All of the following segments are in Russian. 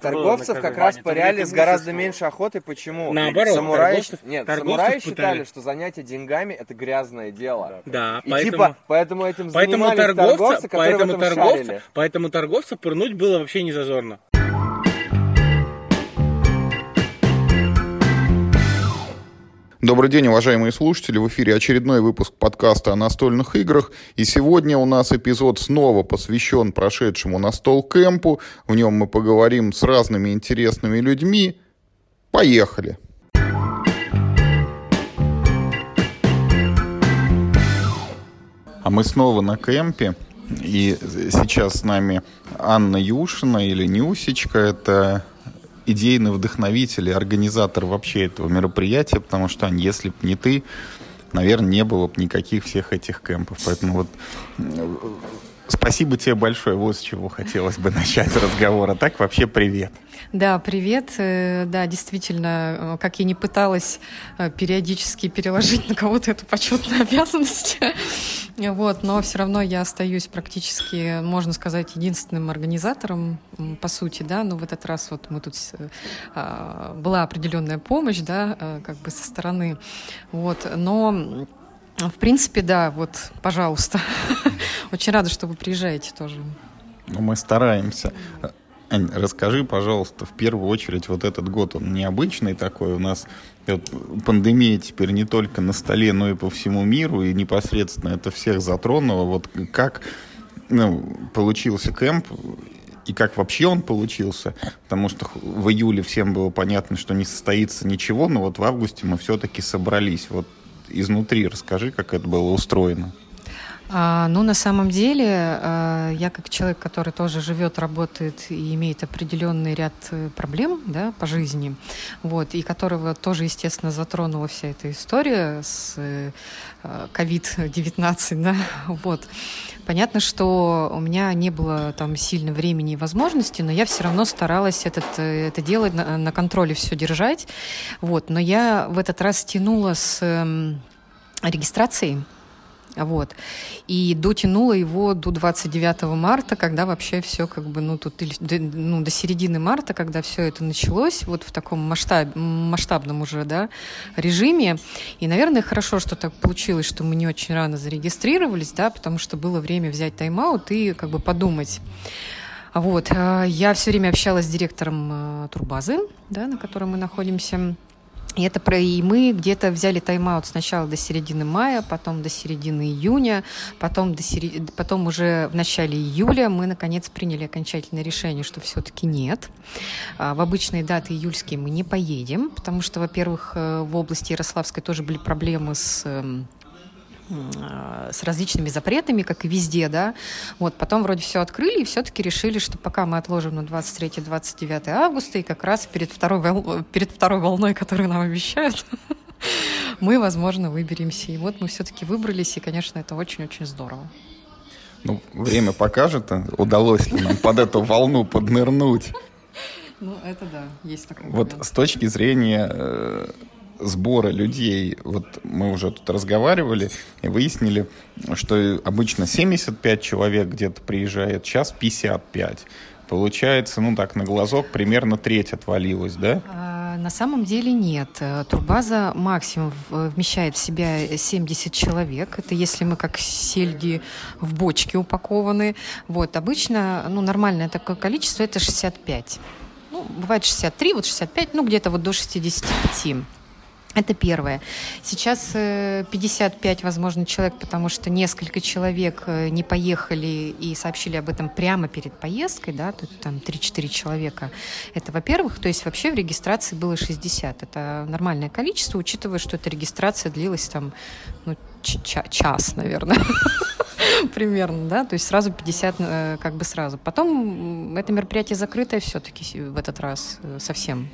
Торговцев как раз пыряли с гораздо меньше охоты. Почему? Наоборот, самураи, торговцев- нет, торговцев самураи пытали. считали, что занятие деньгами это грязное дело. Да, И поэтому... типа, поэтому этим Поэтому торговца, торговцы, которые поэтому, в этом торговца, шарили. поэтому торговца пырнуть было вообще не зазорно. Добрый день, уважаемые слушатели. В эфире очередной выпуск подкаста о настольных играх. И сегодня у нас эпизод снова посвящен прошедшему настол кемпу. В нем мы поговорим с разными интересными людьми. Поехали! А мы снова на кемпе. И сейчас с нами Анна Юшина или Нюсечка. Это идейный вдохновитель и организатор вообще этого мероприятия, потому что, если бы не ты, наверное, не было бы никаких всех этих кемпов. Поэтому вот спасибо тебе большое. Вот с чего хотелось бы начать разговор. А так вообще привет. Да, привет. Э, Да, действительно, э, как я не пыталась э, периодически переложить на кого-то эту почетную обязанность, вот, но все равно я остаюсь практически, можно сказать, единственным организатором, по сути, да, но в этот раз вот мы тут а, была определенная помощь, да, как бы со стороны, вот, но в принципе, да, вот, пожалуйста. Очень рада, что вы приезжаете тоже. Ну, мы стараемся. Ань, расскажи, пожалуйста, в первую очередь, вот этот год, он необычный такой. У нас вот пандемия теперь не только на столе, но и по всему миру, и непосредственно это всех затронуло. Вот как ну, получился кемп, и как вообще он получился, потому что в июле всем было понятно, что не состоится ничего, но вот в августе мы все-таки собрались. Вот изнутри расскажи, как это было устроено. А, ну, на самом деле, а, я как человек, который тоже живет, работает и имеет определенный ряд э, проблем да, по жизни, вот, и которого тоже, естественно, затронула вся эта история с э, э, COVID-19, да, вот. Понятно, что у меня не было там сильно времени и возможности, но я все равно старалась этот, э, это делать, на, на контроле все держать, вот. Но я в этот раз тянула с эм, регистрацией, вот. И дотянула его до 29 марта, когда вообще все как бы, ну, тут, ну, до середины марта, когда все это началось, вот в таком масштаб, масштабном уже, да, режиме. И, наверное, хорошо, что так получилось, что мы не очень рано зарегистрировались, да, потому что было время взять тайм-аут и как бы подумать. Вот. э, Я все время общалась с директором э, турбазы, да, на которой мы находимся. И это про и мы где-то взяли тайм-аут сначала до середины мая, потом до середины июня, потом, до серед... потом уже в начале июля мы наконец приняли окончательное решение, что все-таки нет. А, В обычные даты июльские мы не поедем, потому что, во-первых, э, в области Ярославской тоже были проблемы с эм, с различными запретами, как и везде, да. Вот, потом вроде все открыли, и все-таки решили, что пока мы отложим на 23-29 августа, и как раз перед второй, вол- перед второй волной, которую нам обещают, мы, возможно, выберемся. И вот мы все-таки выбрались, и, конечно, это очень-очень здорово. Ну, время покажет, а удалось ли нам под эту волну поднырнуть. Ну, это да, есть такой Вот с точки зрения э, сбора людей, вот мы уже тут разговаривали и выяснили, что обычно 75 человек где-то приезжает, сейчас 55. Получается, ну так, на глазок примерно треть отвалилась, да? А, На самом деле нет. Турбаза максимум вмещает в себя 70 человек. Это если мы как сельди в бочке упакованы. Вот. Обычно ну, нормальное такое количество это 65. Ну, бывает 63, вот 65, ну где-то вот до 65. Это первое. Сейчас э, 55, возможно, человек, потому что несколько человек э, не поехали и сообщили об этом прямо перед поездкой, да, тут там 3-4 человека. Это, во-первых, то есть вообще в регистрации было 60. Это нормальное количество, учитывая, что эта регистрация длилась там ну, час, наверное. Примерно, да, то есть сразу 50, э, как бы сразу. Потом это мероприятие закрытое все-таки в этот раз э, совсем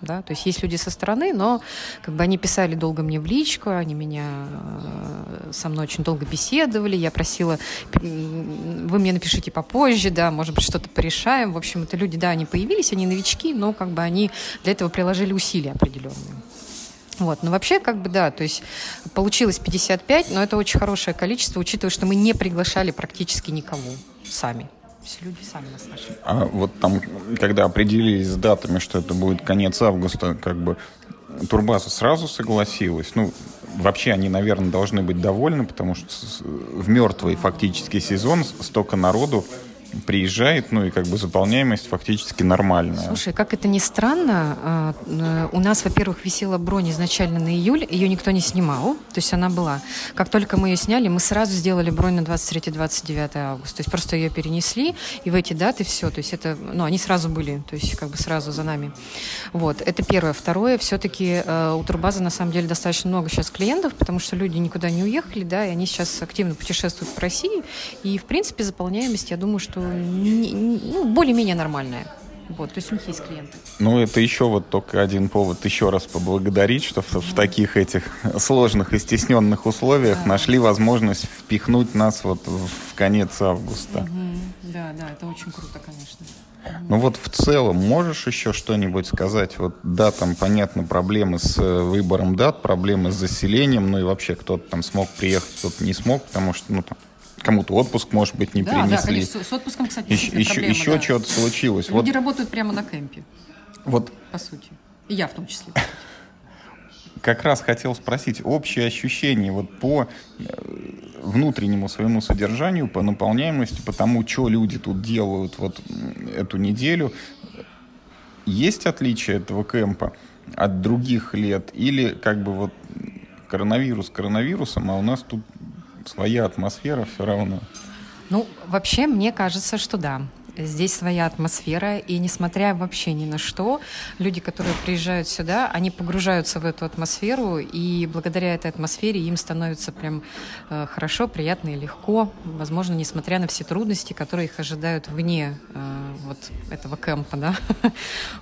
да, то есть есть люди со стороны, но как бы они писали долго мне в личку, они меня э, со мной очень долго беседовали, я просила, вы мне напишите попозже, да, может быть, что-то порешаем. В общем, это люди, да, они появились, они новички, но как бы они для этого приложили усилия определенные. Вот. Но вообще, как бы, да, то есть получилось 55, но это очень хорошее количество, учитывая, что мы не приглашали практически никого сами. Есть люди сами нас нашли. А вот там, когда определились с датами, что это будет конец августа, как бы Турбаза сразу согласилась. Ну, вообще они, наверное, должны быть довольны, потому что в мертвый фактически сезон столько народу приезжает, ну и как бы заполняемость фактически нормальная. Слушай, как это ни странно, а, э, у нас, во-первых, висела бронь изначально на июль, ее никто не снимал, то есть она была. Как только мы ее сняли, мы сразу сделали бронь на 23-29 августа, то есть просто ее перенесли, и в эти даты все, то есть это, ну, они сразу были, то есть как бы сразу за нами. Вот, это первое. Второе, все-таки э, у Турбаза на самом деле достаточно много сейчас клиентов, потому что люди никуда не уехали, да, и они сейчас активно путешествуют по России, и, в принципе, заполняемость, я думаю, что ну, более-менее нормальная. Вот, то есть у них есть клиенты. Ну, это еще вот только один повод еще раз поблагодарить, что в, в таких этих сложных и стесненных условиях да. нашли возможность впихнуть нас вот в конец августа. Угу. Да, да, это очень круто, конечно. Ну вот в целом можешь еще что-нибудь сказать? Вот да, там понятно проблемы с э, выбором дат, проблемы с заселением, ну и вообще кто-то там смог приехать, кто-то не смог, потому что ну там кому-то отпуск, может быть, не да, принесли. Да, конечно, с отпуском, кстати, еще, еще, проблема, еще да. что-то случилось. Люди вот. работают прямо на кемпе. Вот. По сути. И я в том числе. Как раз хотел спросить, общее ощущение вот по э, внутреннему своему содержанию, по наполняемости, по тому, что люди тут делают вот эту неделю, есть отличие этого кемпа от других лет? Или как бы вот коронавирус коронавирусом, а у нас тут своя атмосфера все равно. Ну, вообще, мне кажется, что да здесь своя атмосфера, и несмотря вообще ни на что, люди, которые приезжают сюда, они погружаются в эту атмосферу, и благодаря этой атмосфере им становится прям э, хорошо, приятно и легко, возможно, несмотря на все трудности, которые их ожидают вне э, вот этого кемпа, да,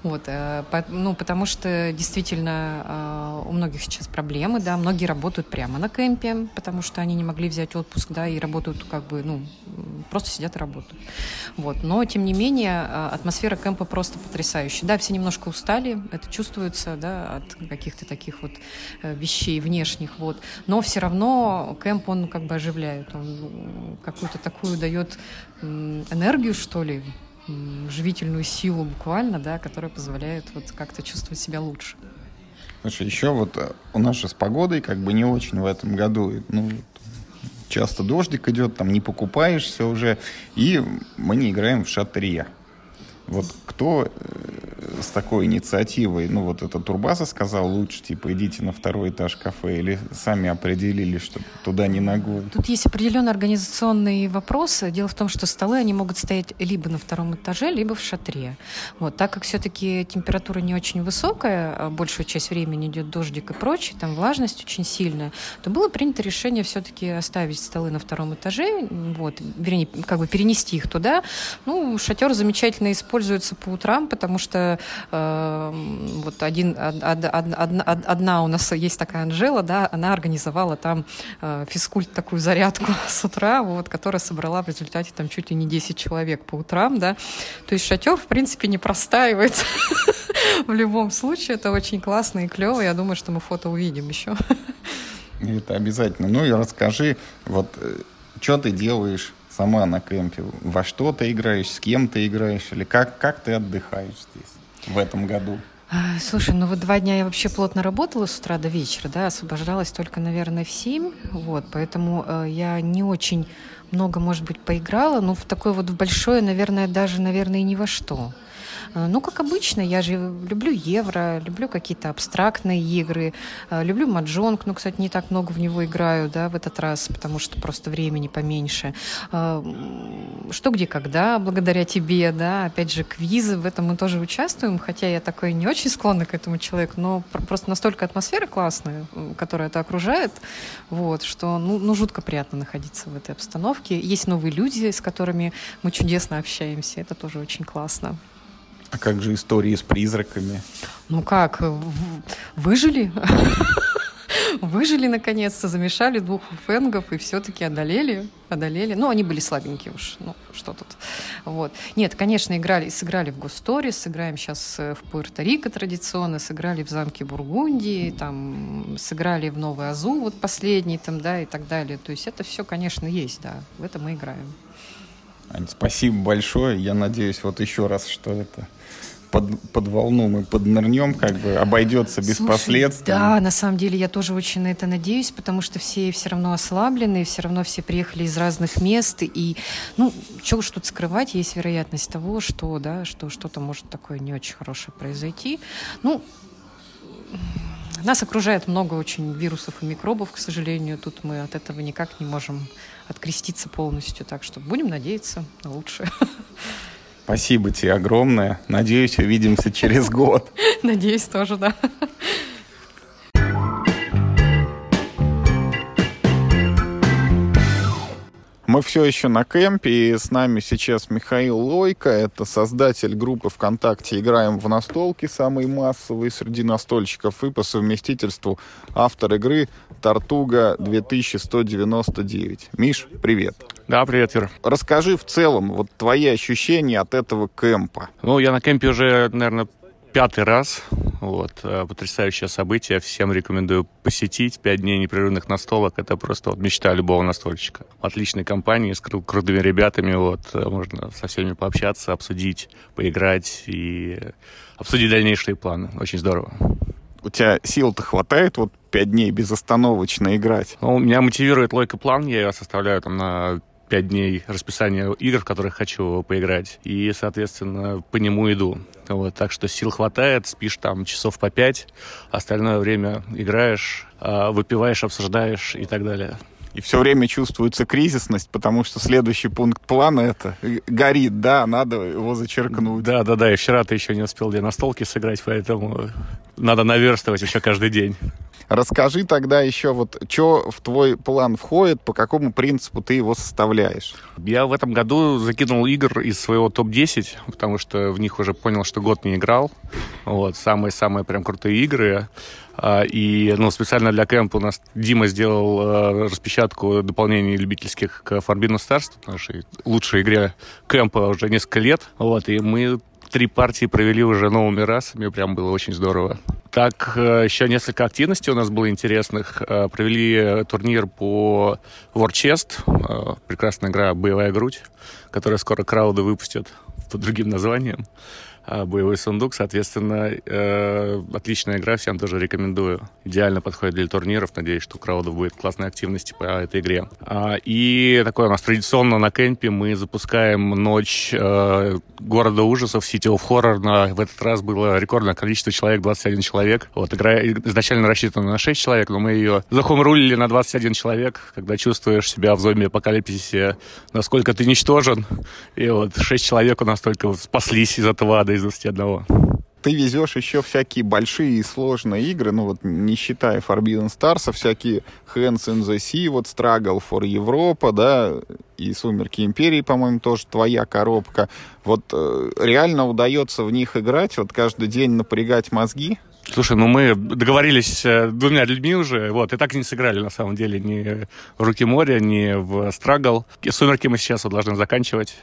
вот, э, ну, потому что действительно у многих сейчас проблемы, да, многие работают прямо на кемпе, потому что они не могли взять отпуск, да, и работают как бы, ну, просто сидят и работают, вот, но тем не менее, а, атмосфера кемпа просто потрясающая. Да, все немножко устали, это чувствуется, да, от каких-то таких вот э, вещей внешних, вот. Но все равно кемп, он как бы оживляет, он какую-то такую дает энергию, что ли, живительную силу буквально, да, которая позволяет вот как-то чувствовать себя лучше. Слушай, еще вот э, у нас же с погодой как бы не очень в этом году. Ну, часто дождик идет, там не покупаешься уже, и мы не играем в шатре. Вот кто э, с такой инициативой, ну вот эта турбаза сказал, лучше типа идите на второй этаж кафе, или сами определили, что туда не ногу? Тут есть определенные организационные вопросы. Дело в том, что столы, они могут стоять либо на втором этаже, либо в шатре. Вот, так как все-таки температура не очень высокая, а большую часть времени идет дождик и прочее, там влажность очень сильная, то было принято решение все-таки оставить столы на втором этаже, вот, вернее, как бы перенести их туда. Ну, шатер замечательно используется используется по утрам, потому что э, вот один, од, од, од, одна у нас есть такая Анжела, да, она организовала там э, физкульт, такую зарядку с утра, вот, которая собрала в результате там чуть ли не 10 человек по утрам, да. То есть шатер, в принципе, не простаивается. В любом случае, это очень классно и клево. Я думаю, что мы фото увидим еще. Это обязательно. Ну и расскажи, вот, э, что ты делаешь сама на кемпе? Во что ты играешь, с кем ты играешь, или как, как ты отдыхаешь здесь в этом году? А, слушай, ну вот два дня я вообще плотно работала с утра до вечера, да, освобождалась только, наверное, в семь, вот, поэтому э, я не очень много, может быть, поиграла, но в такое вот большое, наверное, даже, наверное, и ни во что. Э, ну, как обычно, я же люблю евро, люблю какие-то абстрактные игры, э, люблю маджонг, но, кстати, не так много в него играю, да, в этот раз, потому что просто времени поменьше. Э, что, где, когда, благодаря тебе, да, опять же, квизы, в этом мы тоже участвуем, хотя я такой не очень склонна к этому человеку, но просто настолько атмосфера классная, которая это окружает, вот, что, ну, ну, жутко приятно находиться в этой обстановке. Есть новые люди, с которыми мы чудесно общаемся, это тоже очень классно. А как же истории с призраками? Ну как, выжили? Выжили наконец-то, замешали двух фэнгов и все-таки одолели, одолели. Ну, они были слабенькие уж, ну, что тут. Вот. Нет, конечно, играли, сыграли в Госторе, сыграем сейчас э, в Пуэрто-Рико традиционно, сыграли в замке Бургундии, там, сыграли в Новый Азу, вот последний там, да, и так далее. То есть это все, конечно, есть, да, в это мы играем. Ань, спасибо большое. Я надеюсь, вот еще раз, что это под, под волну мы поднырнем, как бы обойдется без Слушай, последствий. Да, на самом деле я тоже очень на это надеюсь, потому что все все равно ослаблены, все равно все приехали из разных мест, и, ну, что уж тут скрывать, есть вероятность того, что, да, что что-то может такое не очень хорошее произойти. Ну, нас окружает много очень вирусов и микробов, к сожалению. Тут мы от этого никак не можем откреститься полностью. Так что будем надеяться на лучшее. Спасибо тебе огромное. Надеюсь, увидимся через год. Надеюсь, тоже, да. Мы все еще на кемпе, и с нами сейчас Михаил Лойко, это создатель группы ВКонтакте «Играем в настолки», самый массовый среди настольщиков, и по совместительству автор игры «Тартуга 2199». Миш, привет. Да, привет, Юр. Расскажи в целом вот твои ощущения от этого кемпа. Ну, я на кемпе уже, наверное, пятый раз. Вот, э, потрясающее событие. Всем рекомендую посетить. Пять дней непрерывных настолок. Это просто вот мечта любого настольщика. Отличной компании с кру- крутыми ребятами. Вот, э, можно со всеми пообщаться, обсудить, поиграть и обсудить дальнейшие планы. Очень здорово. У тебя сил-то хватает вот пять дней безостановочно играть? Ну, меня мотивирует лойка план. Я составляю там на пять дней расписание игр, в которых хочу поиграть. И, соответственно, по нему иду. Вот, так что сил хватает, спишь там часов по пять, остальное время играешь, а, выпиваешь, обсуждаешь и так далее. И все время чувствуется кризисность, потому что следующий пункт плана это горит, да, надо его зачеркнуть. Да, да, да, и вчера ты еще не успел где на столке сыграть, поэтому надо наверстывать еще каждый день. Расскажи тогда еще вот, что в твой план входит, по какому принципу ты его составляешь? Я в этом году закинул игр из своего топ-10, потому что в них уже понял, что год не играл. Вот, самые-самые прям крутые игры. А, И ну, специально для кемпа у нас Дима сделал э, распечатку дополнений любительских к Forbidden Stars, нашей лучшей игре кемпа уже несколько лет. Вот, и мы три партии провели уже новыми расами, прям было очень здорово. Так, э, еще несколько активностей у нас было интересных. Э, Провели турнир по War Chest, э, прекрасная игра «Боевая грудь», которая скоро крауды выпустят под другим названием. А, Боевой сундук, соответственно, э, отличная игра, всем тоже рекомендую. Идеально подходит для турниров, надеюсь, что у краудов будет классной активности по этой игре. А, и такое у нас традиционно на кемпе мы запускаем ночь э, города ужасов, City of Horror. На, в этот раз было рекордное количество человек, 21 человек. Вот, игра изначально рассчитана на 6 человек, но мы ее захомрулили на 21 человек, когда чувствуешь себя в зомби-апокалипсисе, насколько ты ничтожен. И вот 6 человек у нас только спаслись из этого ада из 21. Ты везешь еще всякие большие и сложные игры, ну вот не считая Forbidden Stars, а всякие Hands in the Sea, вот Struggle for Европа, да, и Сумерки Империи, по-моему, тоже твоя коробка. Вот э, реально удается в них играть, вот каждый день напрягать мозги? Слушай, ну мы договорились с двумя людьми уже, вот, и так и не сыграли, на самом деле, ни в «Руки моря», ни в «Страгл». «Сумерки» мы сейчас вот должны заканчивать.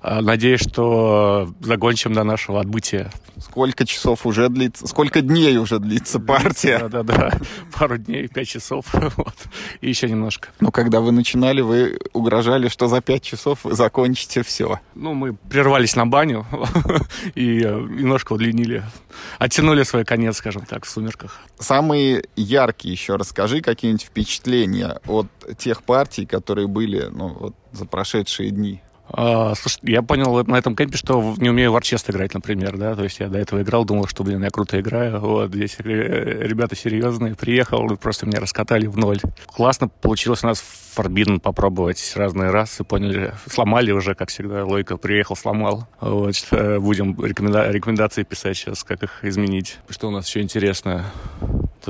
А, Надеюсь, что закончим до нашего отбытия. Сколько часов уже длится, сколько дней уже длится партия? Да-да-да, пару дней, пять часов, вот, и еще немножко. Но когда вы начинали, вы угрожали, что за пять часов вы закончите все. Ну, мы прервались на баню и э, немножко удлинили, оттянули свой конец, скажем так, в «Сумерках». Самые яркие еще расскажи какие-нибудь впечатления от тех партий, которые были ну, вот, за прошедшие дни. А, слушай, я понял на этом кемпе, что не умею в Арчест играть, например, да, то есть я до этого играл, думал, что, блин, я круто играю, вот, здесь э, ребята серьезные, приехал, просто меня раскатали в ноль. Классно получилось у нас Forbidden попробовать разные расы, поняли, сломали уже, как всегда, Лойка приехал, сломал, вот, что будем рекоменда- рекомендации писать сейчас, как их изменить. Что у нас еще интересно?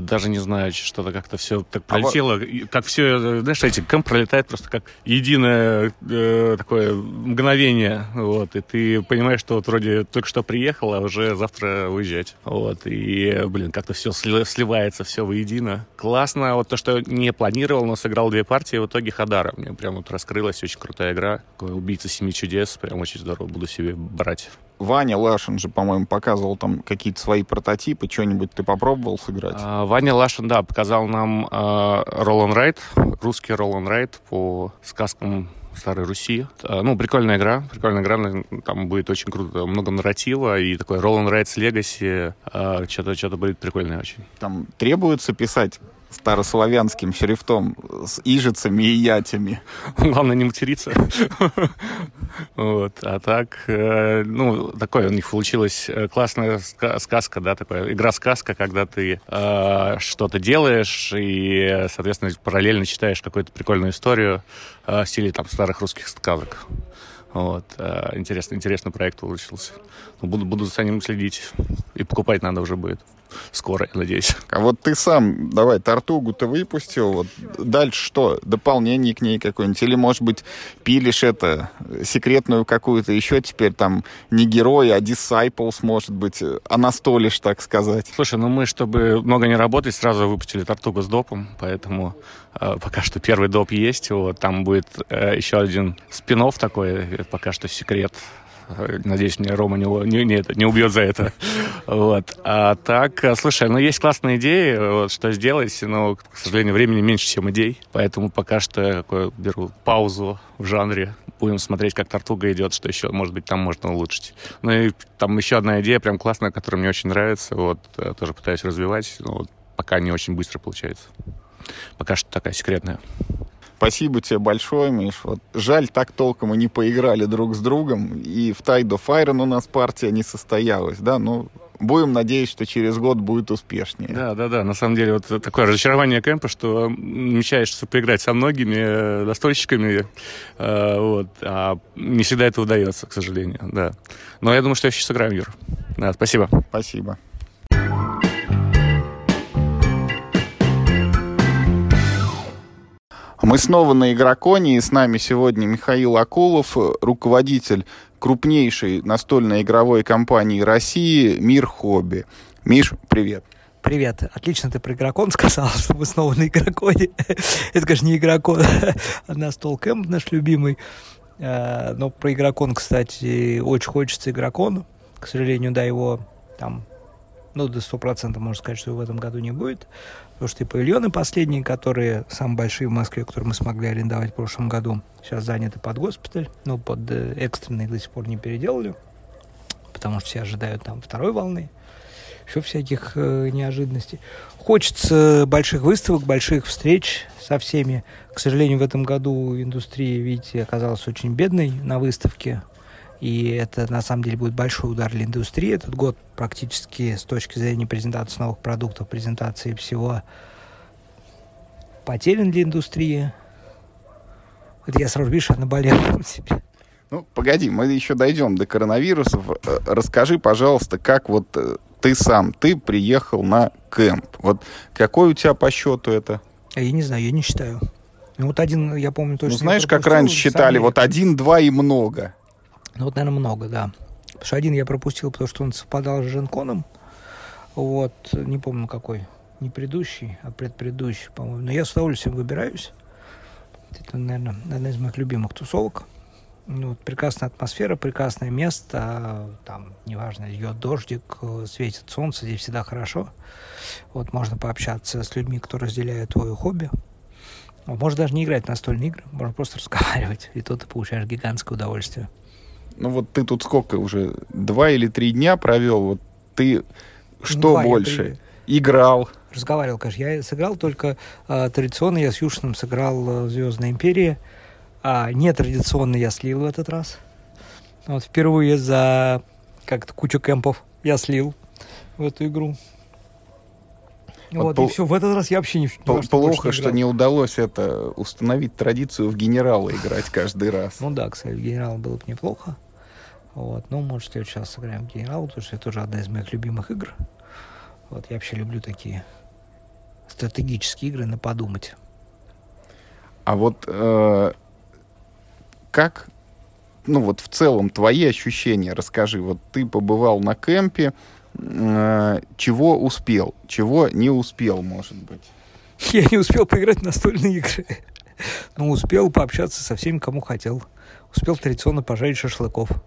Даже не знаю, что-то как-то все так А вот- пролетело, как все, знаешь, эти кемп пролетает просто как единое э, такое мгновение, вот, и ты понимаешь, что вот вроде только что приехал, а уже завтра уезжать, вот, и, блин, как-то все сливается, все воедино. Классно, вот то, что не планировал, но сыграл две партии, в итоге Хадара, мне прям вот раскрылась, очень крутая игра, такой убийца семи чудес, прям очень здорово, буду себе брать. Ваня Лашин же, по-моему, показывал там какие-то свои прототипы. Что-нибудь ты попробовал сыграть? А, Ваня Лашин, да, показал нам Ролан Райт, русский Ролан Райт по сказкам Старой Руси. А, Ну, прикольная игра, прикольная игра, там будет очень круто, много нарратива и такой and Rides Legacy, а, что-то что будет прикольное очень. Там требуется писать старославянским шрифтом с ижицами и ятями. Главное не материться. Вот. А так, э, ну, такое у них получилась э, классная ска- сказка, да, такая игра-сказка, когда ты э, что-то делаешь и, соответственно, параллельно читаешь какую-то прикольную историю э, в стиле там старых русских сказок. Вот. э, Интересный, интересный проект получился. Ну, Буду, буду за ним следить. И покупать надо уже будет скоро, я надеюсь. А вот ты сам, давай, Тартугу-то выпустил, вот дальше что? Дополнение к ней какое-нибудь? Или, может быть, пилишь это, секретную какую-то еще теперь там не герой, а Disciples, может быть, анастолишь, так сказать? Слушай, ну мы, чтобы много не работать, сразу выпустили Тартугу с допом, поэтому э, пока что первый доп есть, вот, там будет э, еще один спин такой, э, пока что секрет. Надеюсь, мне Рома не, не, не, не убьет за это. Вот. А так, э, слушай, ну есть классные идеи, вот, что сделать, но, к сожалению, времени меньше, чем идей, поэтому пока что я беру паузу в жанре, будем смотреть, как Тартуга идет, что еще, может быть, там можно улучшить. Ну и там еще одна идея прям классная, которая мне очень нравится, вот, э, тоже пытаюсь развивать, но вот пока не очень быстро получается. Пока что такая секретная. Спасибо тебе большое, Миш. Вот жаль, так толком и не поиграли друг с другом. И в Tide of Iron у нас партия не состоялась, да? Ну, будем надеяться, что через год будет успешнее. Да, да, да. На самом деле, вот такое разочарование кемпа, что мечтаешь поиграть со многими э, настольщиками, э, вот, а не всегда это удается, к сожалению, да. Но я думаю, что я еще сыграю Юр. Да, спасибо. Спасибо. Мы снова на Игроконе, и с нами сегодня Михаил Акулов, руководитель крупнейшей настольной игровой компании России «Мир Хобби». Миш, привет. Привет. Отлично ты про игрокон сказал, что мы снова на игроконе. Это, конечно, не игрокон, а настол кэмп наш любимый. Э, Но про игрокон, кстати, очень хочется игрокон. К сожалению, да, его там, ну, до 100% можно сказать, что его в этом году не будет. Потому что и павильоны последние, которые самые большие в Москве, которые мы смогли арендовать в прошлом году, сейчас заняты под госпиталь. Ну, под э, экстренный до сих пор не переделали. Потому что все ожидают там второй волны еще всяких э, неожиданностей. Хочется больших выставок, больших встреч со всеми. К сожалению, в этом году индустрия, видите, оказалась очень бедной на выставке. И это, на самом деле, будет большой удар для индустрии. Этот год практически с точки зрения презентации новых продуктов, презентации всего потерян для индустрии. Это я сразу, видишь, наболел себе. Ну, погоди, мы еще дойдем до коронавирусов. Э, Расскажи, пожалуйста, как вот э, ты сам, ты приехал на кемп. Вот какой у тебя по счету это? А Я не знаю, я не считаю. Ну, вот один, я помню точно. ну, знаешь, как раньше считали, вот один, два и много. Ну, вот, наверное, много, да. Потому что один я пропустил, потому что он совпадал с Женконом. Вот, не помню какой. Не предыдущий, а предпредыдущий, по-моему. Но я с удовольствием выбираюсь. Это, наверное, одна из моих любимых тусовок. Ну, вот прекрасная атмосфера, прекрасное место. Там, неважно, идет дождик, светит солнце, здесь всегда хорошо. Вот можно пообщаться с людьми, кто разделяют твое хобби. Можно даже не играть в настольные игры, можно просто разговаривать, и то ты получаешь гигантское удовольствие. Ну вот ты тут сколько уже, два или три дня провел, вот ты что Два больше? Играл. Разговаривал, конечно. Я сыграл только э, традиционно, я с Юшиным сыграл э, Звездная империя. А нетрадиционно я слил в этот раз. Вот впервые за как-то кучу кемпов я слил в эту игру. Вот Вот, пол- и все, в этот раз я вообще не, ни П- во что Плохо, что играл. не удалось это установить традицию в генерала играть каждый раз. Ну да, кстати, генерал было бы неплохо. Вот, ну, может, следующий раз сыграем в генерал, потому что это тоже одна из моих любимых игр. Вот, я вообще люблю такие стратегические игры на подумать. А вот э, как, ну вот в целом твои ощущения, расскажи. Вот ты побывал на кемпе, э, чего успел, чего не успел, может быть. Я не успел поиграть в настольные игры. Но успел пообщаться со всеми, кому хотел. Успел традиционно пожарить шашлыков.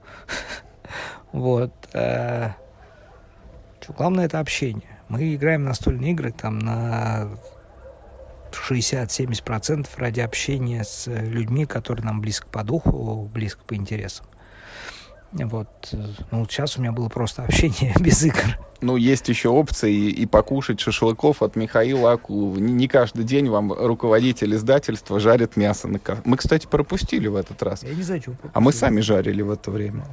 Вот. э, Главное это общение. Мы играем настольные игры там на 60-70% ради общения с людьми, которые нам близко по духу, близко по интересам. Вот. Ну, сейчас у меня было просто общение без игр. Ну, есть еще опции и покушать шашлыков от Михаила Акулова. Не, не каждый день вам руководитель издательства жарит мясо. На Мы, кстати, пропустили в этот раз. Я не знаю, чего А мы сами жарили в это время.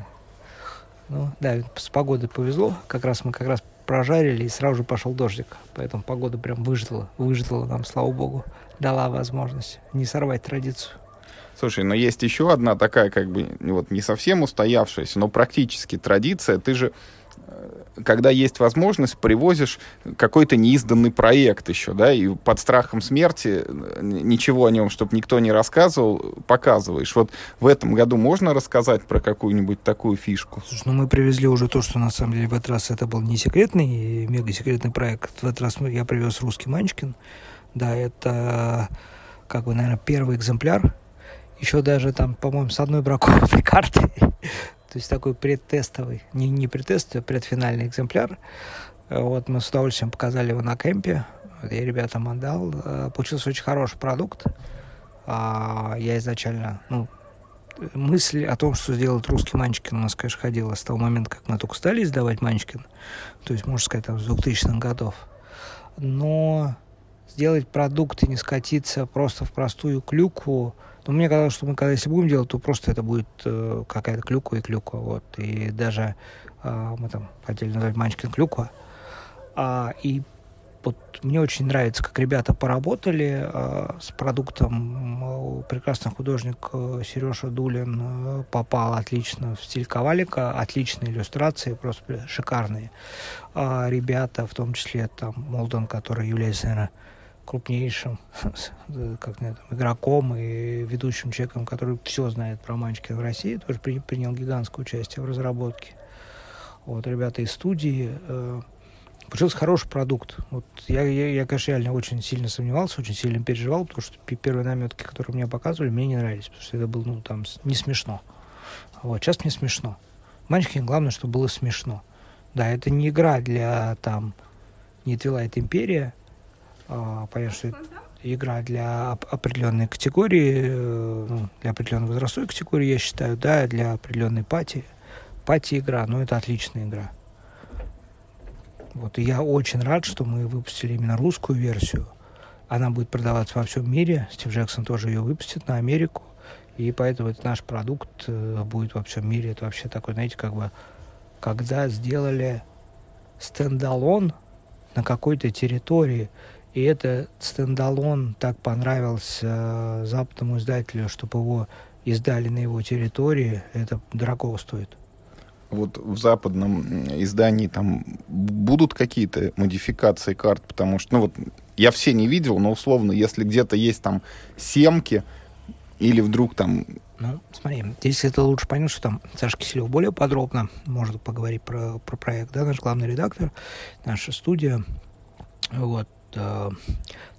Ну, да, с погодой повезло. Как раз мы как раз прожарили, и сразу же пошел дождик. Поэтому погода прям выждала, выждала нам, слава богу, дала возможность не сорвать традицию. Слушай, но есть еще одна такая, как бы, вот не совсем устоявшаяся, но практически традиция. Ты же, э, когда есть возможность, привозишь какой-то неизданный проект еще, да, и под страхом смерти э, ничего о нем, чтобы никто не рассказывал, показываешь. Вот в этом году можно рассказать про какую-нибудь такую фишку? Слушай, ну мы привезли уже то, что на самом деле в этот раз это был не секретный, мега секретный проект. В этот раз я привез русский Манчкин. Да, это, как бы, наверное, первый экземпляр. Еще даже там, по-моему, с одной бракованной картой. То есть такой предтестовый, не, не предтестовый, а предфинальный экземпляр. Э, Вот мы с удовольствием показали его на кемпе. Вот Я ребятам отдал. Э, Получился очень хороший продукт. А, Я изначально, ну, мысль о том, что сделать русский Манчкин у нас, конечно, ходила с того момента, как мы только стали издавать Манчкин, то есть, можно сказать, там, с 2000-х годов. Но сделать продукт и не скатиться просто в простую клюкву, ну, мне казалось, что мы, когда если будем делать, то просто это будет э, какая-то клюква и клюква, вот, и даже э, мы там хотели назвать Манчкин клюква, а, и вот мне очень нравится, как ребята поработали э, с продуктом. Э, Прекрасный художник э, Сережа Дулин э, попал отлично в стиль ковалика, отличные иллюстрации, просто шикарные. А ребята, в том числе там Молдон, который является, наверное, крупнейшим как там, игроком и ведущим человеком, который все знает про Манчкин в России, тоже при- принял гигантское участие в разработке. Вот, ребята из студии. э, Получился хороший продукт. Вот я, я, я, конечно, реально очень сильно сомневался, очень сильно переживал, потому что пе- первые наметки, которые мне показывали, мне не нравились, потому что это было, ну, там, не смешно. Вот, сейчас мне смешно. Манчкин, главное, чтобы было смешно. Да, это не игра для, там, не Twilight Империя, понятно, что это игра для оп- определенной категории, э, ну, для определенной возрастной категории, я считаю, да, для определенной пати. Пати игра, но это отличная игра. Вот, и я очень рад, что мы выпустили именно русскую версию. Она будет продаваться во всем мире. Стив Джексон тоже ее выпустит на Америку. И поэтому это наш продукт э, будет во всем мире. Это вообще такой, знаете, как бы, когда сделали standalone на какой-то территории, и этот standalone так понравился э, западному издателю, чтобы его издали на его территории, это дорого стоит. Вот в западном издании там будут какие-то модификации карт, потому что, ну вот, я все не видел, но условно, если где-то есть там семки, или вдруг там Ну, смотри, здесь это лучше понять, что там Саша Киселев более подробно может поговорить про, про проект, да, наш главный редактор, наша студия. Вот. Э,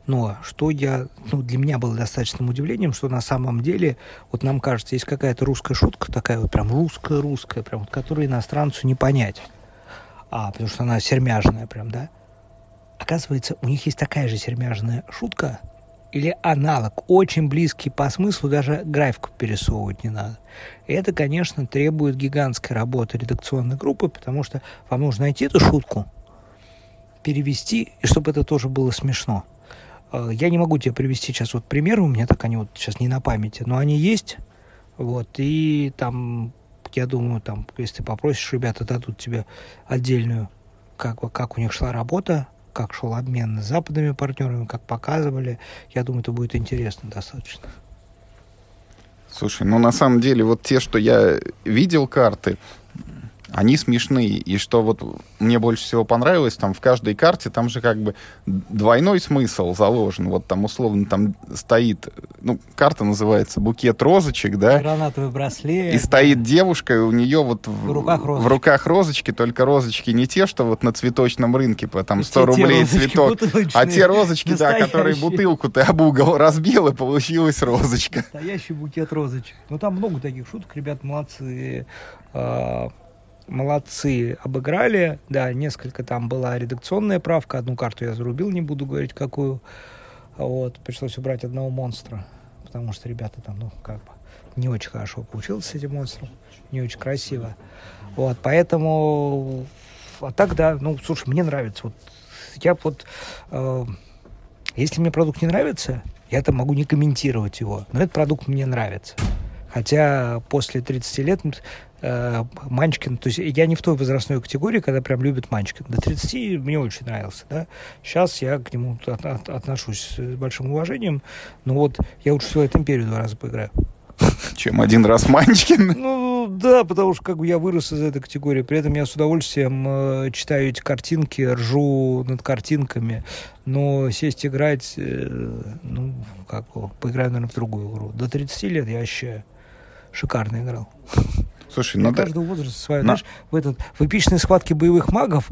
Но что я, ну, для меня было достаточным удивлением, что на самом деле, вот нам кажется, есть какая-то русская шутка, такая вот прям русская-русская, прям вот, которую иностранцу не понять. А, потому что она сермяжная прям, да? Оказывается, у них есть такая же сермяжная шутка, или аналог, очень близкий по смыслу, даже графику пересовывать не надо. Это, конечно, требует гигантской работы редакционной группы, потому что вам нужно найти эту шутку, перевести, и чтобы это тоже было смешно. Э, Я не могу тебе привести сейчас вот примеры, у меня так они вот сейчас не на памяти, но они есть. Вот, и там, я думаю, там, если ты попросишь, ребята дадут тебе отдельную, как, как у них шла работа, как шел обмен с западными партнерами, как показывали. Я думаю, это будет интересно достаточно. Слушай, ну на самом деле вот те, что я видел карты, они смешные. И что вот мне больше всего понравилось, там в каждой карте там же как бы двойной смысл заложен. Вот там условно там стоит, ну, карта называется «Букет розочек», да? Гранатовый браслет. И стоит девушка, и у нее вот в, В руках в розочки. руках розочки, только розочки не те, что вот на цветочном рынке по там И 100 те- те рублей цветок, а те розочки, да, которые настоящие. бутылку ты об угол разбил, и получилась розочка. Настоящий букет розочек. Ну, там много таких шуток, ребят, молодцы. Молодцы, обыграли. Да, несколько там была редакционная правка. Одну карту я зарубил, не буду говорить, какую. Вот, пришлось убрать одного монстра, потому что ребята там, ну, как бы, не очень хорошо получилось с этим монстром, не очень красиво. Вот, поэтому, а так, да, ну, слушай, мне нравится. Вот, я вот, э, если мне продукт не нравится, я там могу не комментировать его, но этот продукт мне нравится. Хотя после 30 лет э, Манчкин, то есть я не в той возрастной категории, когда прям любит Манчкин. До 30 мне очень нравился, да. Сейчас я к нему от, от, отношусь с большим уважением, но вот я лучше всего эту империю два раза поиграю. Чем один раз Манчкин. Ну, да, потому что как бы я вырос из этой категории. При этом я с удовольствием э, читаю эти картинки, ржу над картинками. Но сесть играть, э, ну, как бы, поиграю, наверное, в другую игру. До 30 лет я вообще шикарно играл. Слушай, Для ну да, каждого возраста свое. на- Знаешь, в, этот, в эпичной схватке боевых магов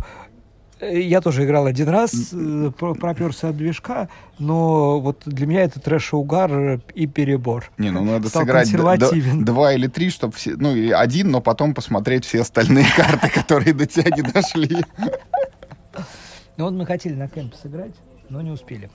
э, я тоже играл один раз, э, про- проперся от движка, но вот для меня это трэш-угар и перебор. не, ну надо стал сыграть два или три, чтобы все, ну и один, но потом посмотреть все остальные карты, которые до тебя не дошли. Ну вот мы хотели на кемпе сыграть, но не успели.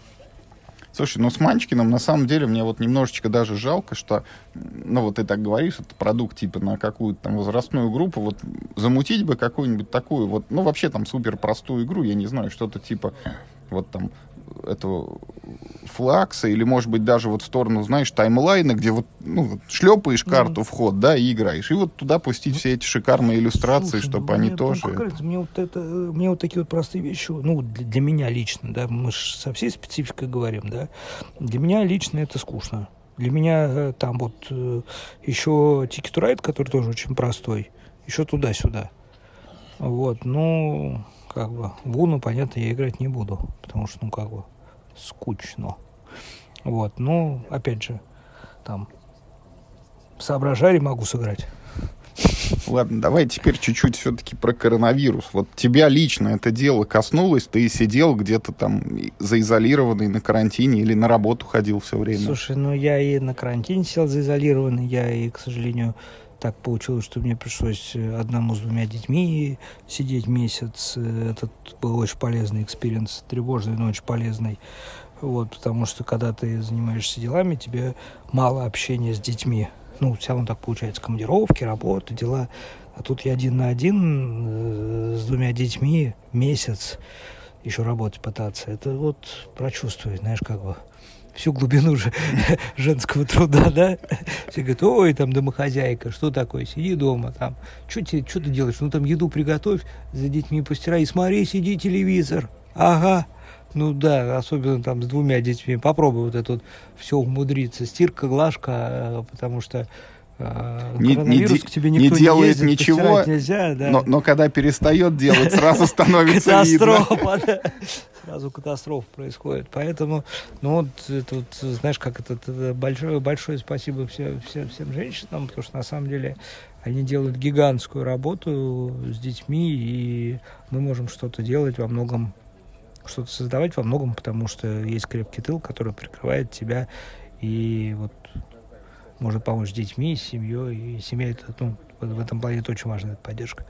Слушай, ну с Манчкиным на самом деле мне вот немножечко даже жалко, что, ну вот ты так говоришь, это продукт типа на какую-то там возрастную группу, вот замутить бы какую-нибудь такую, вот, ну вообще там супер простую игру, я не знаю, что-то типа вот там этого флакса или, может быть, даже вот в сторону, знаешь, таймлайна, где вот, ну, вот шлепаешь карту в ход, да, и играешь. И вот туда пустить все эти шикарные иллюстрации, Слушай, чтобы ну, они мне, тоже... ну, как говорится, мне вот это, мне вот такие вот простые вещи, ну, для, для меня лично, да, мы же со всей спецификой говорим, да, для меня лично это скучно. Для меня э, там вот э, еще Ticket Ride, который тоже очень простой, еще туда-сюда. Вот, ну, как бы, в Уну, понятно, я играть не буду, потому что, ну, как бы, скучно. Вот, ну, опять же, там, соображари могу сыграть. Ладно, давай теперь чуть-чуть все-таки про коронавирус. Вот тебя лично это дело коснулось? Ты сидел где-то там заизолированный на карантине или на работу ходил все время? Слушай, ну я и на карантине сел заизолированный, я и, к сожалению, так получилось, что мне пришлось э, одному с двумя детьми сидеть месяц. Э, Этот был очень полезный experience, тревожный, но очень полезный. Вот, потому что когда ты занимаешься делами, тебе мало общения с детьми. Ну, все равно так получается, командировки, работа, дела. А тут я один на один э, с двумя детьми месяц еще работать пытаться. Это вот прочувствовать, знаешь, как бы всю глубину же женского труда, да? Все говорят, ой, там домохозяйка, что такое, сиди дома, там, что ты, что ты делаешь? Ну, там еду приготовь, за детьми постирай, и смотри, сиди телевизор. Ага, ну да, особенно там с двумя детьми. Попробуй вот это вот все умудриться. Стирка, глажка, э, потому что Не- не де- к тебе не не, делает ездит, ничего, нельзя, да. но, но когда перестает делать, сразу становится видно. Сразу катастрофа происходит. Поэтому, ну вот, вот, знаешь, как это, это большое, большое спасибо все, все- всем женщинам, потому что на самом деле они делают гигантскую работу с детьми, и мы можем что-то делать во многом, что-то создавать во многом, потому что есть крепкий тыл, который прикрывает тебя, и вот может помочь с детьми, с семьей, и семья это, ну, в, этом плане это очень важная поддержка.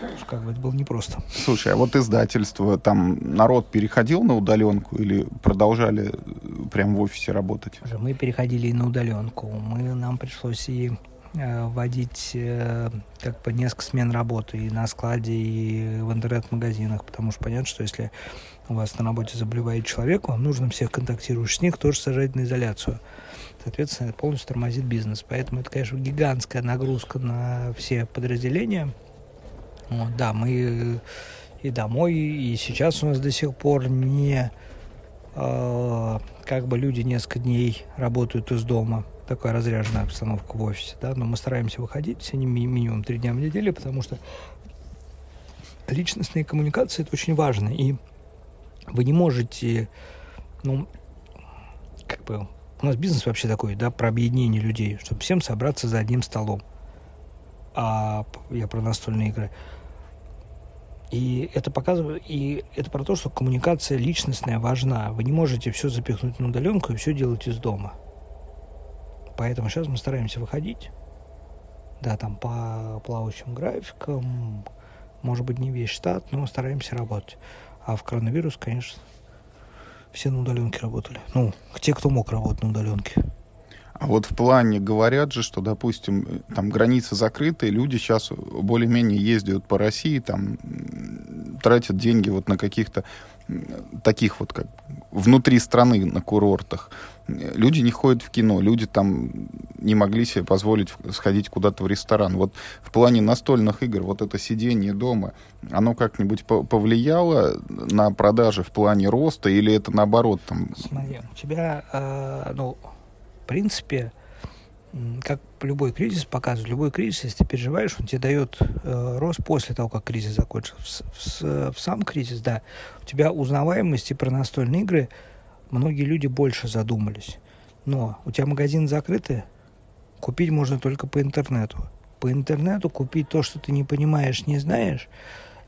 Потому что как бы это было непросто. Слушай, а вот издательство, там народ переходил на удаленку или продолжали э, прям в офисе работать? Мы переходили и на удаленку. Мы, нам пришлось и э, вводить э, как бы несколько смен работы и на складе, и в интернет-магазинах, потому что понятно, что если у вас на работе заболевает человек, вам нужно всех контактирующих с них тоже сажать на изоляцию. Соответственно, это полностью тормозит бизнес. Поэтому это, конечно, гигантская нагрузка на все подразделения. Вот, да, мы и домой, и сейчас у нас до сих пор не э, как бы люди несколько дней работают из дома. Такая разряженная обстановка в офисе, да, но мы стараемся выходить все не ми- минимум три дня в неделю, потому что личностные коммуникации это очень важно, и вы не можете, ну, как бы, у нас бизнес вообще такой, да, про объединение людей, чтобы всем собраться за одним столом. А я про настольные игры. И это показывает, и это про то, что коммуникация личностная важна. Вы не можете все запихнуть на удаленку и все делать из дома. Поэтому сейчас мы стараемся выходить. Да, там по плавающим графикам. Может быть, не весь штат, но стараемся работать. А в коронавирус, конечно, все на удаленке работали. Ну, те, кто мог работать на удаленке. А вот в плане говорят же, что, допустим, там границы закрыты, люди сейчас более-менее ездят по России, там тратят деньги вот на каких-то таких вот как внутри страны на курортах. Люди не ходят в кино, люди там не могли себе позволить сходить куда-то в ресторан. Вот в плане настольных игр вот это сидение дома, оно как-нибудь повлияло на продажи в плане роста или это наоборот там? Смотри, у тебя, э, ну, в принципе, как любой кризис показывает, любой кризис, если ты переживаешь, он тебе дает э, рост после того, как кризис закончился. В, в, в сам кризис, да, у тебя узнаваемость и про настольные игры многие люди больше задумались. Но у тебя магазин закрытый, купить можно только по интернету. По интернету купить то, что ты не понимаешь, не знаешь,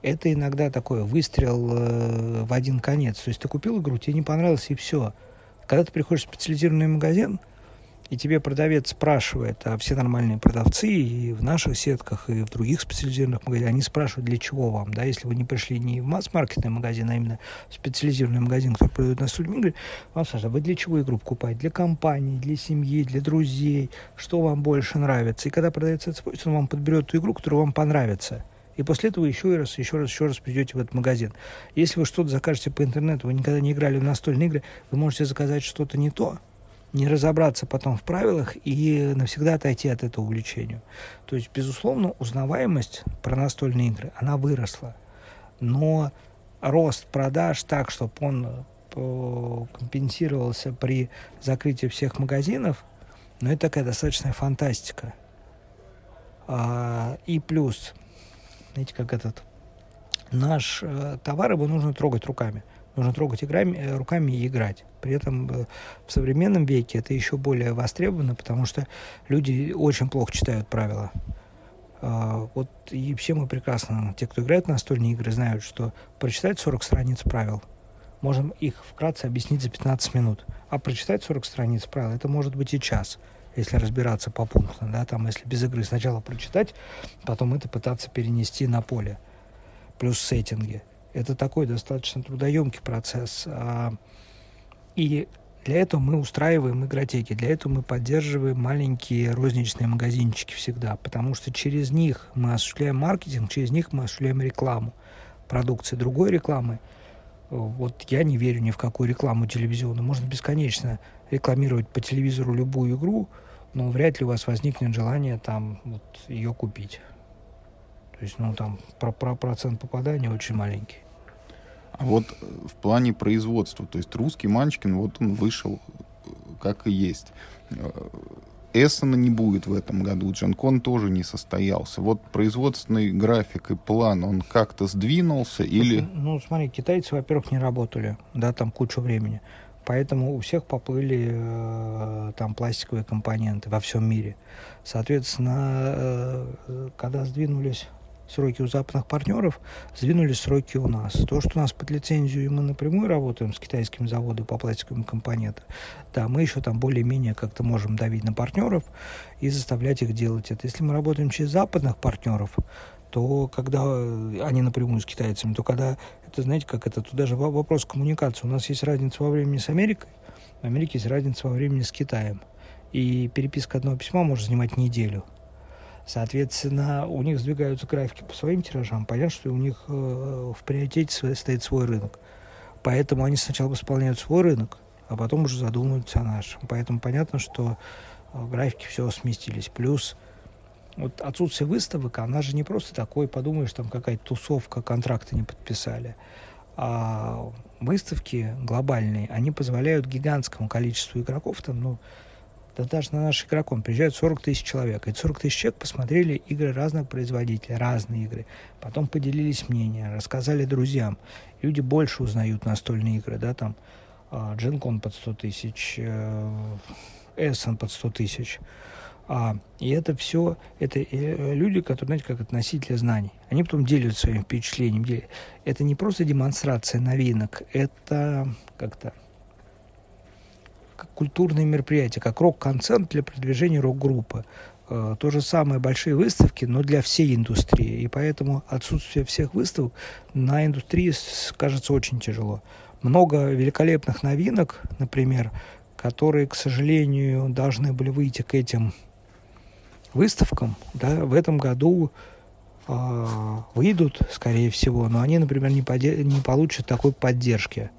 это иногда такой выстрел э, в один конец. То есть ты купил игру, тебе не понравилось, и все. Когда ты приходишь в специализированный магазин – и тебе продавец спрашивает, а все нормальные продавцы и в наших сетках, и в других специализированных магазинах, они спрашивают, для чего вам, да, если вы не пришли не в масс-маркетный магазин, а именно в специализированный магазин, который продает настольные игры, вам спрашивают, а вы для чего игру покупаете? Для компании, для семьи, для друзей, что вам больше нравится? И когда продавец это спросит, он вам подберет ту игру, которая вам понравится. И после этого еще раз, еще раз, еще раз придете в этот магазин. Если вы что-то закажете по интернету, вы никогда не играли в настольные игры, вы можете заказать что-то не то, не разобраться потом в правилах и навсегда отойти от этого увлечения. То есть, безусловно, узнаваемость про настольные игры, она выросла. Но рост продаж так, чтобы он э, компенсировался при закрытии всех магазинов, ну, это такая достаточная фантастика. А, и плюс, знаете, как этот, наш э, товар его нужно трогать руками. Нужно трогать играми, э, руками и играть. При этом э, в современном веке это еще более востребовано, потому что люди очень плохо читают правила. А, вот и все мы прекрасно, те, кто играет в настольные игры, знают, что прочитать 40 страниц правил, можем их вкратце объяснить за 15 минут. А прочитать 40 страниц правил, это может быть и час, если разбираться по пунктам, да, там, если без игры сначала прочитать, потом это пытаться перенести на поле. Плюс сеттинги. Это такой достаточно трудоемкий процесс. А, и для этого мы устраиваем игротеки, для этого мы поддерживаем маленькие розничные магазинчики всегда, потому что через них мы осуществляем маркетинг, через них мы осуществляем рекламу продукции. Другой рекламы, вот я не верю ни в какую рекламу телевизионную. Можно бесконечно рекламировать по телевизору любую игру, но вряд ли у вас возникнет желание там вот ее купить. То есть, ну, там про, про процент попадания очень маленький. А вот э, в плане производства, то есть русский Манчкин, вот он вышел э, как и есть. Э, Эссена не будет в этом году, Джанкон тоже не состоялся. Вот производственный график и план, он как-то сдвинулся или... Ну, смотри, китайцы, во-первых, не работали, да, там кучу времени. Поэтому у всех поплыли э, там пластиковые компоненты во всем мире. Соответственно, э, когда сдвинулись сроки у западных партнеров, сдвинулись сроки у нас. То, что у нас под лицензию, и мы напрямую работаем с китайскими заводами по пластиковым компонентам, да, мы еще там более-менее как-то можем давить на партнеров и заставлять их делать это. Если мы работаем через западных партнеров, то когда они напрямую с китайцами, то когда, это знаете, как это, тут даже вопрос коммуникации. У нас есть разница во времени с Америкой, в Америке есть разница во времени с Китаем. И переписка одного письма может занимать неделю – Соответственно, у них сдвигаются графики по своим тиражам. Понятно, что у них э, в приоритете стоит свой рынок. Поэтому они сначала восполняют свой рынок, а потом уже задумываются о нашем. Поэтому понятно, что э, графики все сместились. Плюс вот отсутствие выставок, она же не просто такой, подумаешь, там какая-то тусовка, контракты не подписали. А выставки глобальные, они позволяют гигантскому количеству игроков, там, ну, да даже на наш игроком приезжают 40 тысяч человек. Эти 40 тысяч человек посмотрели игры разных производителей, разные игры. Потом поделились мнением, рассказали друзьям. Люди больше узнают настольные игры, да, там Дженкон под 100 тысяч, Эссен под 100 тысяч. А, и это все, это э, люди, которые, знаете, как относители знаний. Они потом делятся своим впечатлением. Это не просто демонстрация новинок, это как-то как культурное мероприятие, как рок-концерт для продвижения рок-группы. Э, то же самое большие выставки, но для всей индустрии. И поэтому отсутствие всех выставок на индустрии кажется очень тяжело. Много великолепных новинок, например, которые, к сожалению, должны были выйти к этим выставкам, да, в этом году э, выйдут, скорее всего, но они, например, не, поде- не получат такой поддержки,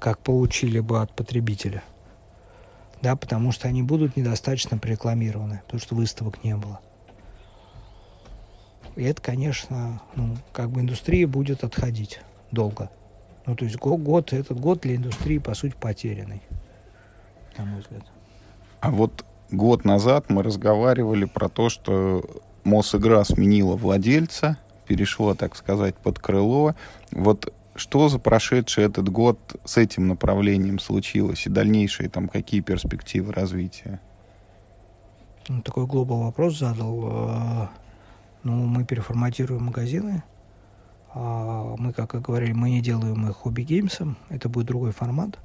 как получили бы от потребителя да, потому что они будут недостаточно прорекламированы, потому что выставок не было. И это, конечно, ну, как бы индустрия будет отходить долго. Ну, то есть год, этот год для индустрии, по сути, потерянный, на мой взгляд. А вот год назад мы разговаривали про то, что Мосигра сменила владельца, перешла, так сказать, под крыло. Вот что за прошедший этот год с этим направлением случилось и дальнейшие там какие перспективы развития? Ну, такой глобал вопрос задал. Э, ну, мы переформатируем магазины. А, мы, как и говорили, мы не делаем их хобби-геймсом. Это будет другой формат.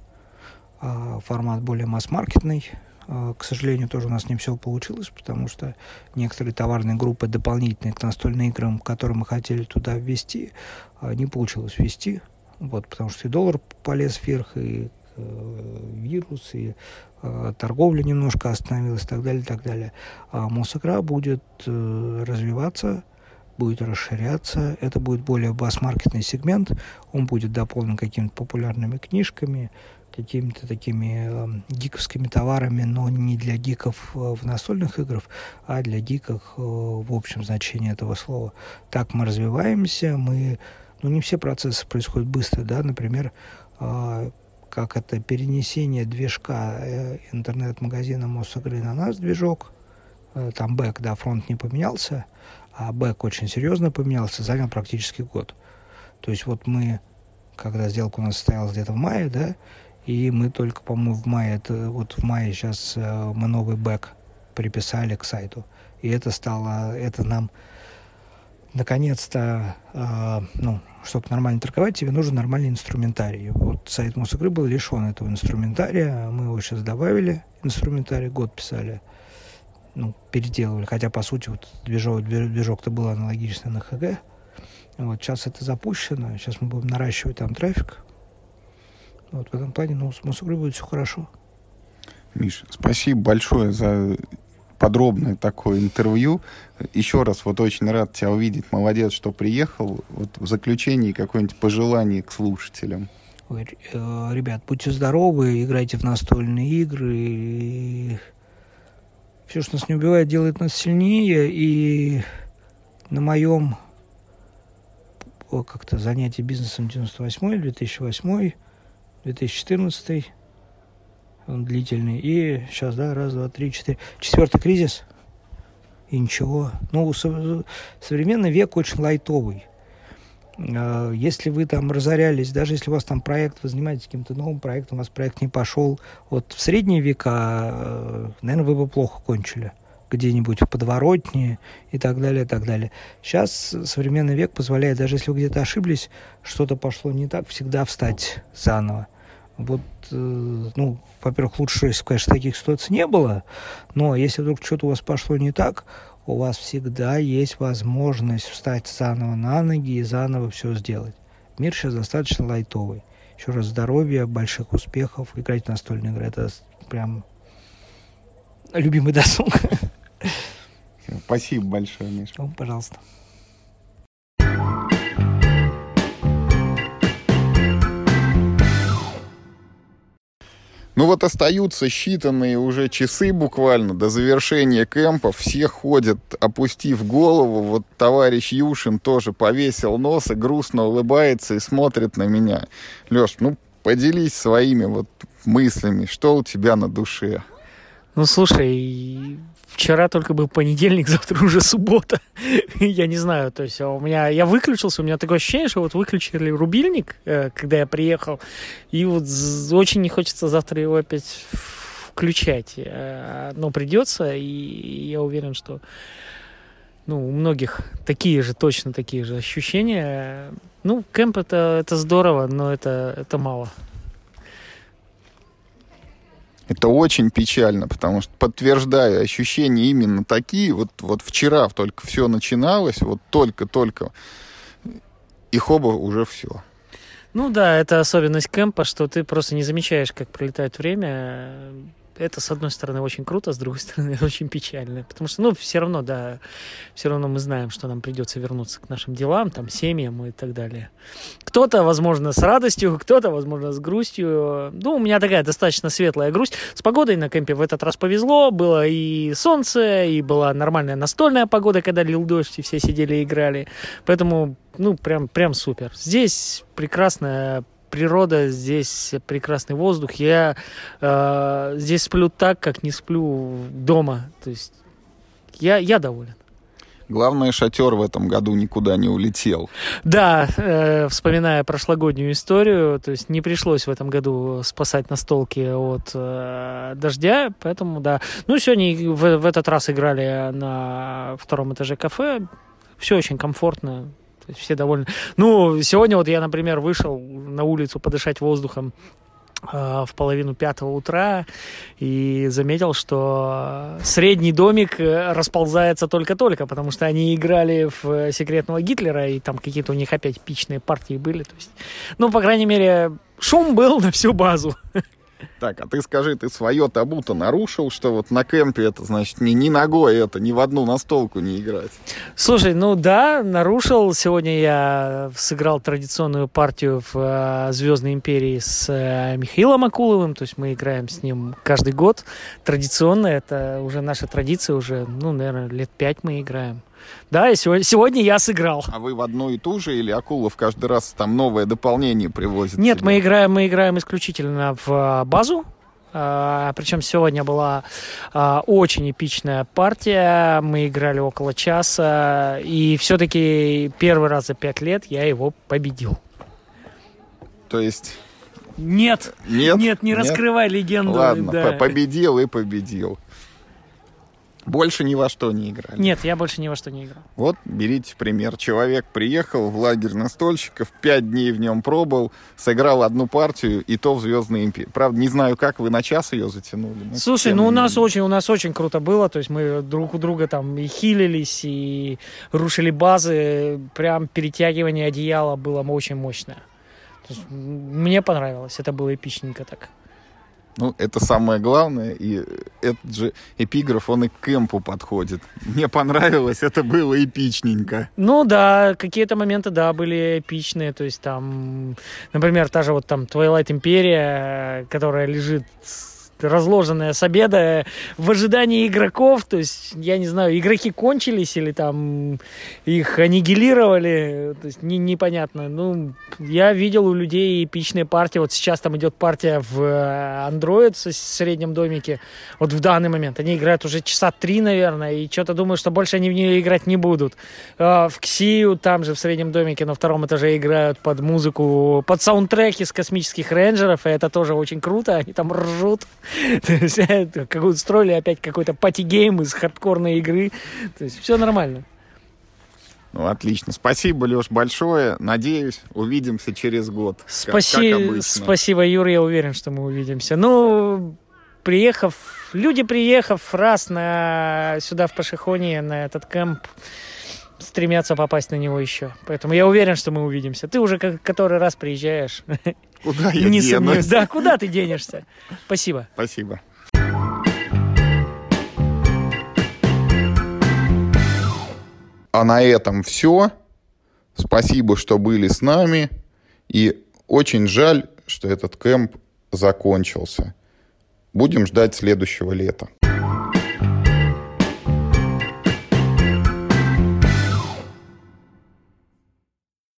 А, формат более масс-маркетный. А, к сожалению, тоже у нас не все получилось, потому что некоторые товарные группы дополнительные к настольным играм, которые мы хотели туда ввести, а, не получилось ввести. Вот, потому что и доллар полез вверх, и э, вирус, и э, торговля немножко остановилась, и так далее, и так далее. А Мосигра будет э, развиваться, будет расширяться, это будет более бас-маркетный сегмент, он будет дополнен какими-то популярными книжками, какими-то такими э, гиковскими товарами, но не для гиков э, в настольных играх, а для гиков э, в общем значении этого слова. Так мы развиваемся, мы, ну не все процессы происходят быстро, да, например, э, как это перенесение движка интернет-магазина Мосигры на наш движок, там back, да, фронт не поменялся, а back очень серьезно поменялся, занял практически год. То есть вот мы, когда сделка у нас состоялась где-то в мае, да, и мы только, по-моему, в мае, это, вот в мае сейчас э, мы новый back приписали к сайту. И это стало, это нам наконец-то, э, ну, чтобы нормально торговать, тебе нужен нормальный инструментарий. Вот сайт Мосигры был лишен этого инструментария. Мы его сейчас добавили, инструментарий, год писали, ну, переделывали. Хотя, по сути, вот движок, движок-то был аналогичный на ХГ. Вот, сейчас это запущено, сейчас мы будем наращивать там трафик, вот в этом плане, ну, с Мосугрой будет все хорошо. Миш, спасибо большое за подробное такое интервью. Еще раз вот очень рад тебя увидеть. Молодец, что приехал. Вот в заключении какое-нибудь пожелание к слушателям. Ой, э, ребят, будьте здоровы, играйте в настольные игры. И все, что нас не убивает, делает нас сильнее. И на моем как-то занятии бизнесом 98 2008 2014, он длительный. И сейчас, да, раз, два, три, четыре. Четвертый кризис. И ничего. Ну, современный век очень лайтовый. А, если вы там разорялись, даже если у вас там проект, вы занимаетесь каким-то новым проектом, у вас проект не пошел, вот в средние века, э, наверное, вы бы плохо кончили где-нибудь в подворотне и так далее, и так далее. Сейчас современный век позволяет, даже если вы где-то ошиблись, что-то пошло не так, всегда встать заново. Вот, э, ну, во-первых, лучше, конечно, таких ситуаций не было, но если вдруг что-то у вас пошло не так, у вас всегда есть возможность встать заново на ноги и заново все сделать. Мир сейчас достаточно лайтовый. Еще раз здоровья, больших успехов. Играть в настольные игры – это прям любимый досуг. Спасибо большое, Миша. Пожалуйста. Ну вот остаются считанные уже часы буквально до завершения кемпа. Все ходят, опустив голову. Вот товарищ Юшин тоже повесил нос и грустно улыбается и смотрит на меня. Леш, ну поделись своими вот мыслями, что у тебя на душе? Ну, слушай, вчера только был понедельник, завтра уже суббота. я не знаю, то есть у меня, я выключился, у меня такое ощущение, что вот выключили рубильник, э, когда я приехал, и вот очень не хочется завтра его опять включать. Э, но придется, и я уверен, что ну, у многих такие же, точно такие же ощущения. Ну, кемп это, это здорово, но это, это мало. Это очень печально, потому что, подтверждаю, ощущения именно такие. Вот, вот вчера только все начиналось, вот только-только, и хоба уже все. Ну да, это особенность кемпа, что ты просто не замечаешь, как пролетает время. Это, с одной стороны, очень круто, с другой стороны, очень печально. Потому что, ну, все равно, да, все равно мы знаем, что нам придется вернуться к нашим делам, там, семьям и так далее. Кто-то, возможно, с радостью, кто-то, возможно, с грустью. Ну, у меня такая достаточно светлая грусть. С погодой на кемпе в этот раз повезло. Было и солнце, и была нормальная настольная погода, когда лил дождь, и все сидели и играли. Поэтому, ну, прям, прям супер. Здесь прекрасная природа, здесь прекрасный воздух. Я э, здесь сплю так, как не сплю дома. То есть я, я доволен. Главное, шатер в этом году никуда не улетел. Да, э, вспоминая прошлогоднюю историю, то есть не пришлось в этом году спасать настолки от э, дождя, поэтому да. Ну, сегодня в, в этот раз играли на втором этаже кафе. Все очень комфортно, то есть все довольны. Ну, сегодня вот я, например, вышел на улицу подышать воздухом э, в половину пятого утра и заметил, что средний домик э, расползается только-только, потому что они играли в секретного Гитлера, и там какие-то у них опять пичные партии были. То есть, ну, по крайней мере, шум был на всю базу. Так, а ты скажи, ты свое табу-то нарушил, что вот на кемпе это, значит, ни, ни ногой это, ни в одну настолку не играть? Слушай, ну да, нарушил. Сегодня я сыграл традиционную партию в э, Звездной империи с э, Михаилом Акуловым, то есть мы играем с ним каждый год. Традиционно, это уже наша традиция, уже, ну, наверное, лет пять мы играем. Да, и сегодня, сегодня я сыграл. А вы в одну и ту же или Акулов каждый раз там новое дополнение привозит? Нет, тебе? мы играем, мы играем исключительно в а, базу. А, причем сегодня была а, очень эпичная партия. Мы играли около часа. И все-таки первый раз за пять лет я его победил. То есть... Нет, Нет, нет, не нет? раскрывай легенду. Ладно, да. по- победил и победил. Больше ни во что не играли. Нет, я больше ни во что не играл. Вот, берите пример. Человек приехал в лагерь настольщиков, пять дней в нем пробовал, сыграл одну партию, и то в Звездной империи. Правда, не знаю, как вы на час ее затянули. но Слушай, ну у не нас менее. очень, у нас очень круто было, то есть мы друг у друга там и хилились, и рушили базы, прям перетягивание одеяла было очень мощное. Мне понравилось, это было эпичненько так. Ну, это самое главное, и этот же эпиграф, он и к кемпу подходит. Мне понравилось, это было эпичненько. Ну да, какие-то моменты, да, были эпичные, то есть там, например, та же вот там Twilight Империя, которая лежит разложенная с обеда в ожидании игроков, то есть, я не знаю, игроки кончились или там их аннигилировали, то есть не, непонятно. Ну, я видел у людей эпичные партии, вот сейчас там идет партия в э, Android в среднем домике, вот в данный момент, они играют уже часа три, наверное, и что-то думаю, что больше они в нее играть не будут. А, В Ксию, там же в среднем домике на втором этаже играют под музыку, под саундтреки с космических рейнджеров, и это тоже очень круто, они там ржут. То есть, это как устроили опять какой-то party game из хардкорной игры. То есть все нормально. Ну, отлично. Спасибо, Леш, большое. Надеюсь, увидимся через год. как- Спаси- как обычно. Спасибо, Юра, я уверен, что мы увидимся. Ну, приехав, люди, приехав раз на, сюда в Пошехонье, на этот camp, стремятся попасть на него еще. Поэтому я уверен, что мы увидимся. Ты уже как, который раз приезжаешь. Куда я Не денусь? Да, куда ты денешься? Спасибо. Спасибо. А на этом все. Спасибо, что были с нами. И очень жаль, что этот кемп закончился. Будем ждать следующего лета.